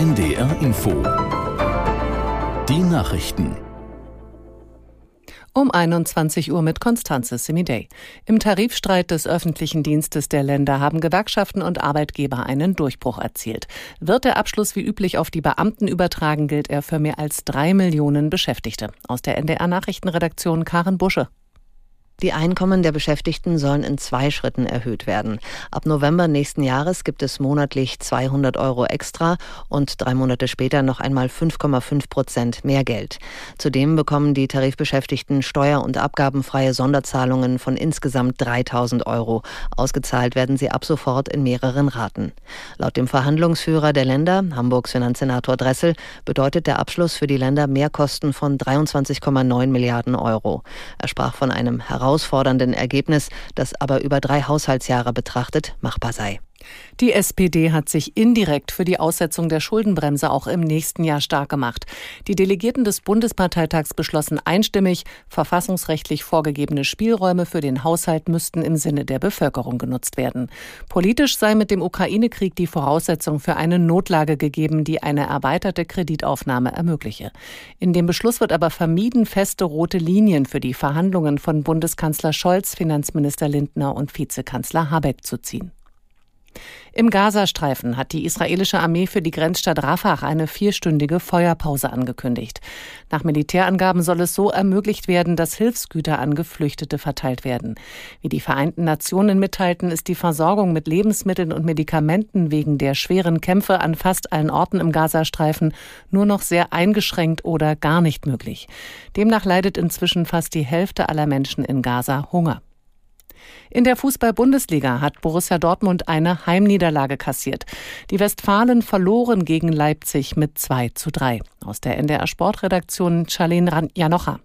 NDR Info. Die Nachrichten. Um 21 Uhr mit Konstanze Semidey. Im Tarifstreit des öffentlichen Dienstes der Länder haben Gewerkschaften und Arbeitgeber einen Durchbruch erzielt. Wird der Abschluss wie üblich auf die Beamten übertragen, gilt er für mehr als drei Millionen Beschäftigte. Aus der NDR Nachrichtenredaktion Karen Busche. Die Einkommen der Beschäftigten sollen in zwei Schritten erhöht werden. Ab November nächsten Jahres gibt es monatlich 200 Euro extra und drei Monate später noch einmal 5,5 Prozent mehr Geld. Zudem bekommen die Tarifbeschäftigten steuer- und abgabenfreie Sonderzahlungen von insgesamt 3000 Euro. Ausgezahlt werden sie ab sofort in mehreren Raten. Laut dem Verhandlungsführer der Länder, Hamburgs Finanzsenator Dressel, bedeutet der Abschluss für die Länder Mehrkosten von 23,9 Milliarden Euro. Er sprach von einem heraus herausfordernden Ergebnis, das aber über drei Haushaltsjahre betrachtet machbar sei. Die SPD hat sich indirekt für die Aussetzung der Schuldenbremse auch im nächsten Jahr stark gemacht. Die Delegierten des Bundesparteitags beschlossen einstimmig, verfassungsrechtlich vorgegebene Spielräume für den Haushalt müssten im Sinne der Bevölkerung genutzt werden. Politisch sei mit dem Ukraine-Krieg die Voraussetzung für eine Notlage gegeben, die eine erweiterte Kreditaufnahme ermögliche. In dem Beschluss wird aber vermieden, feste rote Linien für die Verhandlungen von Bundeskanzler Scholz, Finanzminister Lindner und Vizekanzler Habeck zu ziehen. Im Gazastreifen hat die israelische Armee für die Grenzstadt Rafah eine vierstündige Feuerpause angekündigt. Nach Militärangaben soll es so ermöglicht werden, dass Hilfsgüter an Geflüchtete verteilt werden. Wie die Vereinten Nationen mitteilten, ist die Versorgung mit Lebensmitteln und Medikamenten wegen der schweren Kämpfe an fast allen Orten im Gazastreifen nur noch sehr eingeschränkt oder gar nicht möglich. Demnach leidet inzwischen fast die Hälfte aller Menschen in Gaza Hunger. In der Fußball-Bundesliga hat Borussia Dortmund eine Heimniederlage kassiert. Die Westfalen verloren gegen Leipzig mit 2 zu 3. Aus der NDR Sportredaktion Charlene Janocha.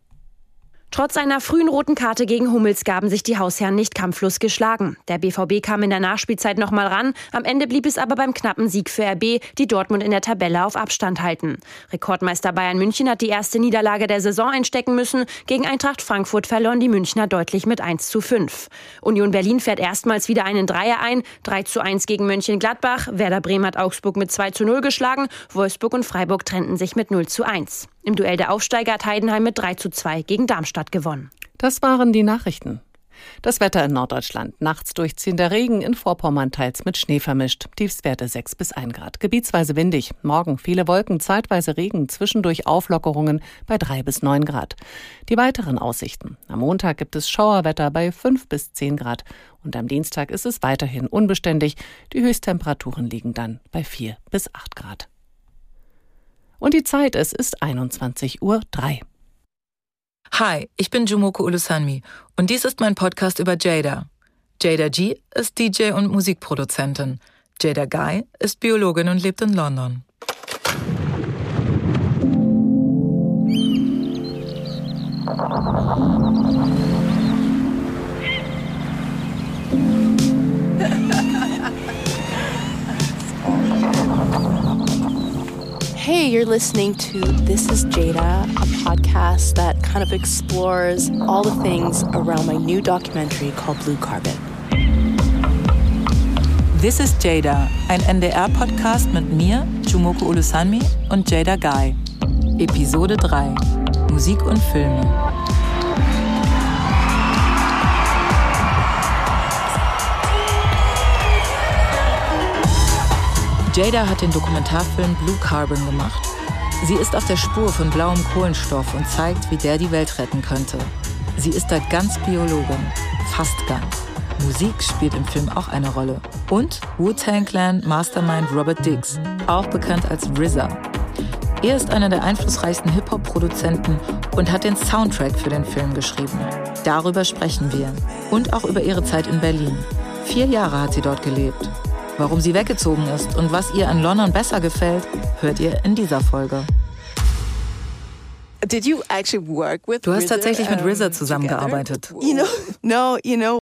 Trotz einer frühen roten Karte gegen Hummels gaben sich die Hausherren nicht kampflos geschlagen. Der BVB kam in der Nachspielzeit noch mal ran. Am Ende blieb es aber beim knappen Sieg für RB, die Dortmund in der Tabelle auf Abstand halten. Rekordmeister Bayern München hat die erste Niederlage der Saison einstecken müssen. Gegen Eintracht Frankfurt verloren die Münchner deutlich mit 1 zu 5. Union Berlin fährt erstmals wieder einen Dreier ein. 3 zu 1 gegen Mönchengladbach. Werder Bremen hat Augsburg mit 2 zu 0 geschlagen. Wolfsburg und Freiburg trennten sich mit 0 zu 1. Im Duell der Aufsteiger hat Heidenheim mit 3 zu 2 gegen Darmstadt gewonnen. Das waren die Nachrichten. Das Wetter in Norddeutschland. Nachts durchziehender Regen, in Vorpommern teils mit Schnee vermischt. Tiefstwerte 6 bis 1 Grad. Gebietsweise windig. Morgen viele Wolken, zeitweise Regen, zwischendurch Auflockerungen bei 3 bis 9 Grad. Die weiteren Aussichten. Am Montag gibt es Schauerwetter bei 5 bis 10 Grad. Und am Dienstag ist es weiterhin unbeständig. Die Höchsttemperaturen liegen dann bei 4 bis 8 Grad. Und die Zeit, es ist 21.03 Uhr. Hi, ich bin Jumoko Ulusanmi und dies ist mein Podcast über Jada. Jada G ist DJ und Musikproduzentin. Jada Guy ist Biologin und lebt in London. You're listening to This is Jada, a podcast that kind of explores all the things around my new documentary called Blue Carbon. This is Jada, ein NDR-Podcast mit mir, Jumoko Ulusanmi und Jada Guy. Episode 3 Musik und Filme. Jada hat den Dokumentarfilm Blue Carbon gemacht. Sie ist auf der Spur von blauem Kohlenstoff und zeigt, wie der die Welt retten könnte. Sie ist da ganz Biologin, fast ganz. Musik spielt im Film auch eine Rolle. Und Wu-Tang Clan Mastermind Robert Diggs, auch bekannt als RZA. Er ist einer der einflussreichsten Hip-Hop-Produzenten und hat den Soundtrack für den Film geschrieben. Darüber sprechen wir. Und auch über ihre Zeit in Berlin. Vier Jahre hat sie dort gelebt. Warum sie weggezogen ist und was ihr an London besser gefällt, hört ihr in dieser Folge. Du hast tatsächlich mit RZA zusammengearbeitet. You know, no, you know,